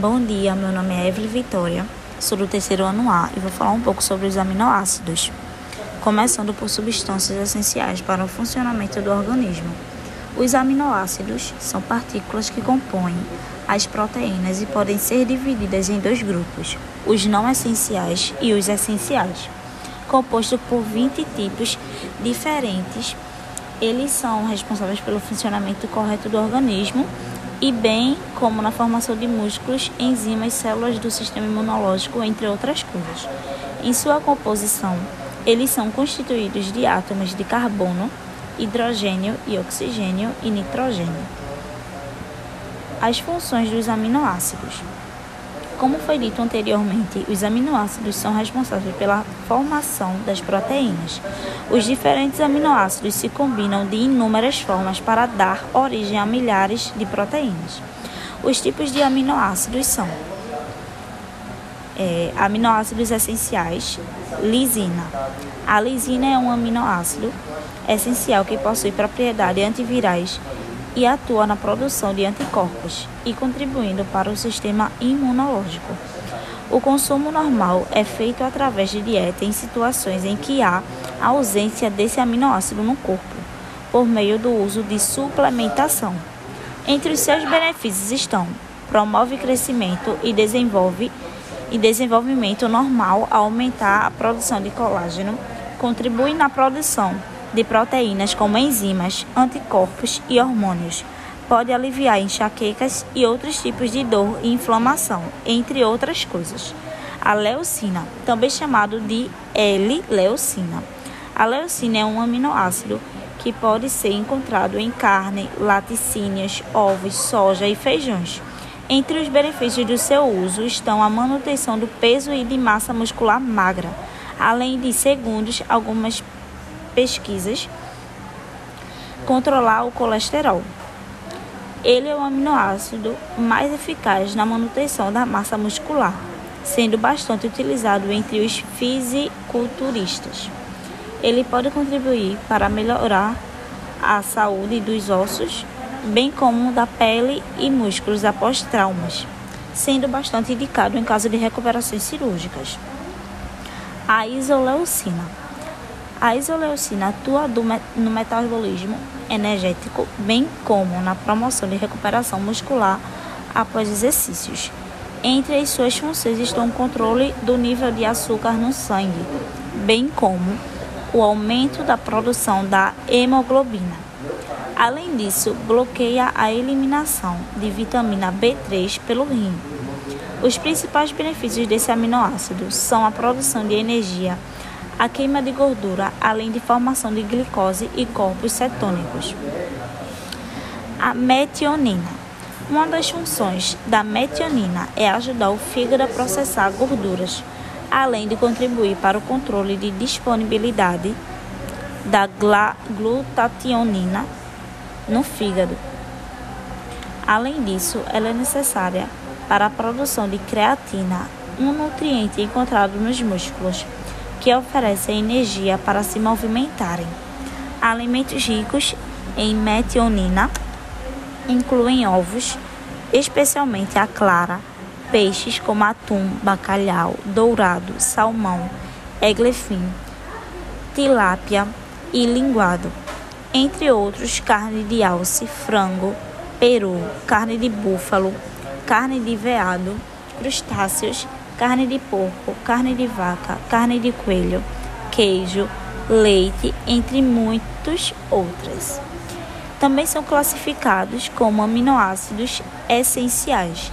Bom dia, meu nome é Evelyn Vitória, sou do terceiro ano A e vou falar um pouco sobre os aminoácidos, começando por substâncias essenciais para o funcionamento do organismo. Os aminoácidos são partículas que compõem as proteínas e podem ser divididas em dois grupos, os não essenciais e os essenciais. Composto por 20 tipos diferentes, eles são responsáveis pelo funcionamento correto do organismo e bem como na formação de músculos, enzimas, células do sistema imunológico, entre outras coisas. Em sua composição, eles são constituídos de átomos de carbono, hidrogênio e oxigênio e nitrogênio. As funções dos aminoácidos. Como foi dito anteriormente, os aminoácidos são responsáveis pela formação das proteínas. Os diferentes aminoácidos se combinam de inúmeras formas para dar origem a milhares de proteínas. Os tipos de aminoácidos são é, aminoácidos essenciais, lisina. A lisina é um aminoácido essencial que possui propriedades antivirais e atua na produção de anticorpos e contribuindo para o sistema imunológico. O consumo normal é feito através de dieta em situações em que há ausência desse aminoácido no corpo, por meio do uso de suplementação. Entre os seus benefícios estão: promove crescimento e desenvolve e desenvolvimento normal ao aumentar a produção de colágeno, contribui na produção de proteínas como enzimas, anticorpos e hormônios. Pode aliviar enxaquecas e outros tipos de dor e inflamação, entre outras coisas. A leucina, também chamado de L-leucina. A leucina é um aminoácido que pode ser encontrado em carne, laticínios, ovos, soja e feijões. Entre os benefícios do seu uso estão a manutenção do peso e de massa muscular magra, além de, segundo algumas pesquisas, controlar o colesterol. Ele é o aminoácido mais eficaz na manutenção da massa muscular, sendo bastante utilizado entre os fisiculturistas. Ele pode contribuir para melhorar a saúde dos ossos, bem como da pele e músculos após traumas, sendo bastante indicado em caso de recuperações cirúrgicas. A isoleucina a isoleucina atua no metabolismo energético, bem como na promoção de recuperação muscular após exercícios. Entre as suas funções estão o controle do nível de açúcar no sangue, bem como o aumento da produção da hemoglobina. Além disso, bloqueia a eliminação de vitamina B3 pelo rim. Os principais benefícios desse aminoácido são a produção de energia a queima de gordura, além de formação de glicose e corpos cetônicos. A metionina. Uma das funções da metionina é ajudar o fígado a processar gorduras, além de contribuir para o controle de disponibilidade da glutationina no fígado. Além disso, ela é necessária para a produção de creatina, um nutriente encontrado nos músculos que oferecem energia para se movimentarem. Alimentos ricos em metionina incluem ovos, especialmente a clara, peixes como atum, bacalhau, dourado, salmão, eglefim, tilápia e linguado, entre outros carne de alce, frango, peru, carne de búfalo, carne de veado, crustáceos carne de porco, carne de vaca, carne de coelho, queijo, leite, entre muitos outras. Também são classificados como aminoácidos essenciais: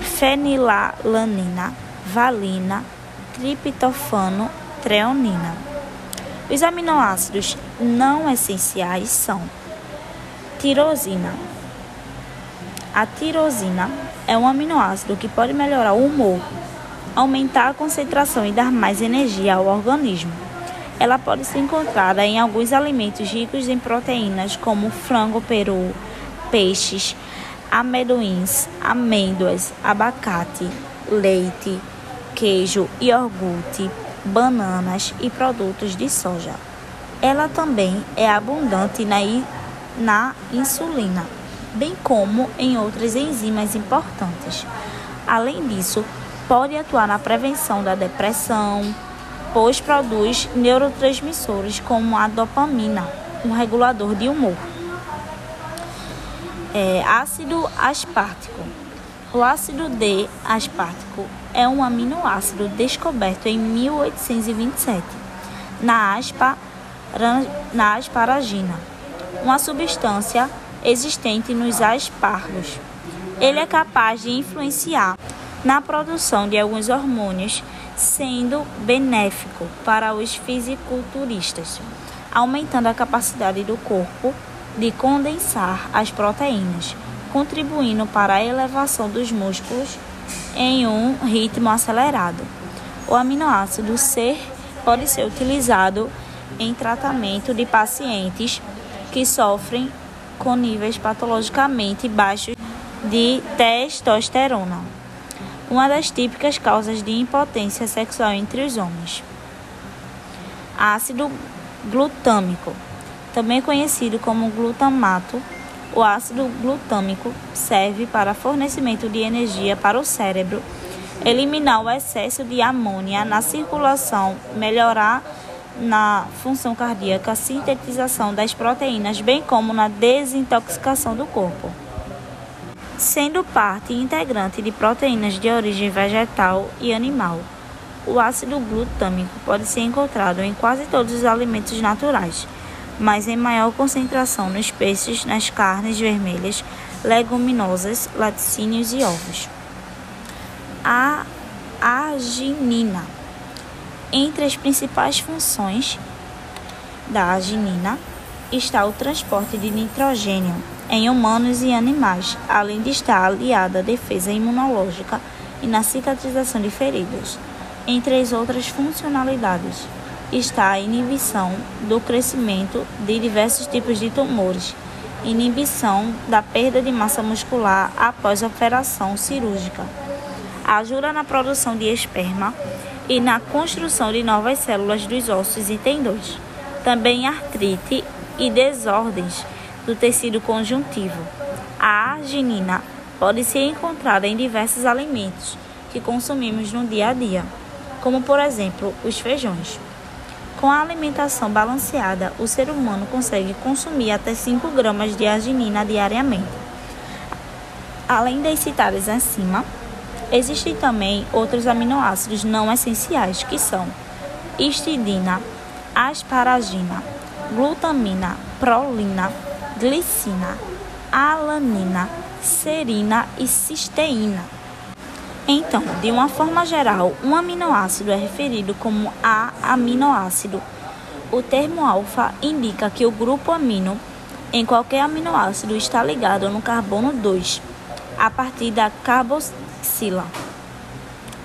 fenilalanina, valina, triptofano, treonina. Os aminoácidos não essenciais são tirosina. A tirosina é um aminoácido que pode melhorar o humor, aumentar a concentração e dar mais energia ao organismo. Ela pode ser encontrada em alguns alimentos ricos em proteínas, como frango, peru, peixes, amendoins, amêndoas, abacate, leite, queijo, iogurte, bananas e produtos de soja. Ela também é abundante na, na insulina, bem como em outras enzimas importantes. Além disso, pode atuar na prevenção da depressão, pois produz neurotransmissores como a dopamina, um regulador de humor. É, ácido aspartico. O ácido D aspartico é um aminoácido descoberto em 1827 na, aspa, na asparagina, uma substância existente nos aspargos. Ele é capaz de influenciar na produção de alguns hormônios, sendo benéfico para os fisiculturistas, aumentando a capacidade do corpo de condensar as proteínas, contribuindo para a elevação dos músculos em um ritmo acelerado. O aminoácido C pode ser utilizado em tratamento de pacientes que sofrem com níveis patologicamente baixos de testosterona, uma das típicas causas de impotência sexual entre os homens. Ácido glutâmico, também conhecido como glutamato, o ácido glutâmico serve para fornecimento de energia para o cérebro, eliminar o excesso de amônia na circulação, melhorar na função cardíaca, sintetização das proteínas, bem como na desintoxicação do corpo. Sendo parte integrante de proteínas de origem vegetal e animal, o ácido glutâmico pode ser encontrado em quase todos os alimentos naturais, mas em maior concentração nos peixes, nas carnes vermelhas, leguminosas, laticínios e ovos. A arginina entre as principais funções da arginina está o transporte de nitrogênio em humanos e animais, além de estar aliada à defesa imunológica e na cicatrização de feridas. Entre as outras funcionalidades está a inibição do crescimento de diversos tipos de tumores, inibição da perda de massa muscular após operação cirúrgica, ajuda na produção de esperma e na construção de novas células dos ossos e tendões. Também artrite e desordens do tecido conjuntivo. A arginina pode ser encontrada em diversos alimentos que consumimos no dia a dia, como por exemplo os feijões. Com a alimentação balanceada, o ser humano consegue consumir até 5 gramas de arginina diariamente. Além das citadas acima, Existem também outros aminoácidos não essenciais, que são histidina, asparagina, glutamina, prolina, glicina, alanina, serina e cisteína. Então, de uma forma geral, um aminoácido é referido como A-aminoácido. O termo alfa indica que o grupo amino em qualquer aminoácido está ligado no carbono 2, a partir da carboxila.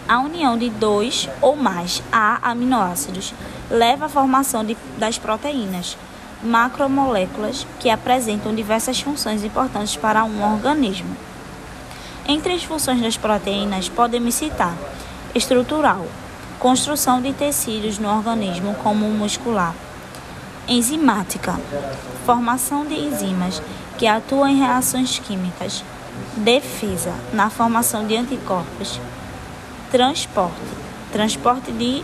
A união de dois ou mais A-aminoácidos leva à formação de, das proteínas, macromoléculas que apresentam diversas funções importantes para um organismo. Entre as funções das proteínas, podemos citar estrutural, construção de tecidos no organismo, como o muscular, enzimática, formação de enzimas que atuam em reações químicas, defesa na formação de anticorpos, transporte, transporte de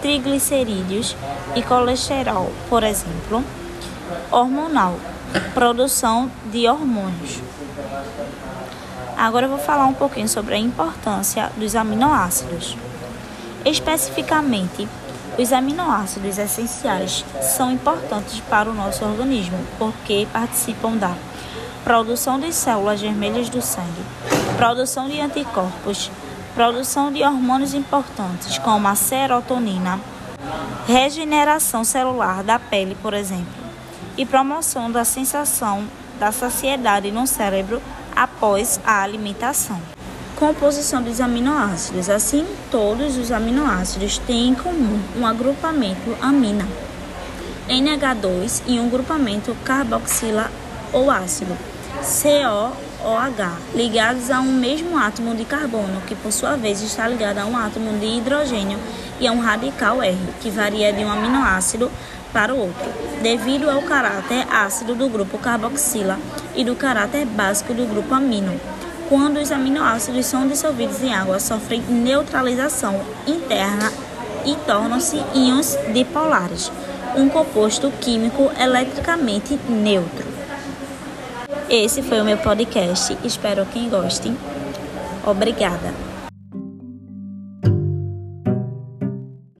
triglicerídeos e colesterol, por exemplo, hormonal, produção de hormônios. Agora eu vou falar um pouquinho sobre a importância dos aminoácidos. Especificamente, os aminoácidos essenciais são importantes para o nosso organismo porque participam da produção de células vermelhas do sangue, produção de anticorpos, produção de hormônios importantes como a serotonina, regeneração celular da pele, por exemplo, e promoção da sensação da saciedade no cérebro após a alimentação. Composição dos aminoácidos. Assim, todos os aminoácidos têm em comum um agrupamento amina, NH2 e um grupamento carboxila ou ácido. COOH, ligados a um mesmo átomo de carbono, que por sua vez está ligado a um átomo de hidrogênio e a um radical R, que varia de um aminoácido para o outro, devido ao caráter ácido do grupo carboxila e do caráter básico do grupo amino. Quando os aminoácidos são dissolvidos em água, sofrem neutralização interna e tornam-se íons dipolares, um composto químico eletricamente neutro. Esse foi o meu podcast. Espero que gostem. Obrigada.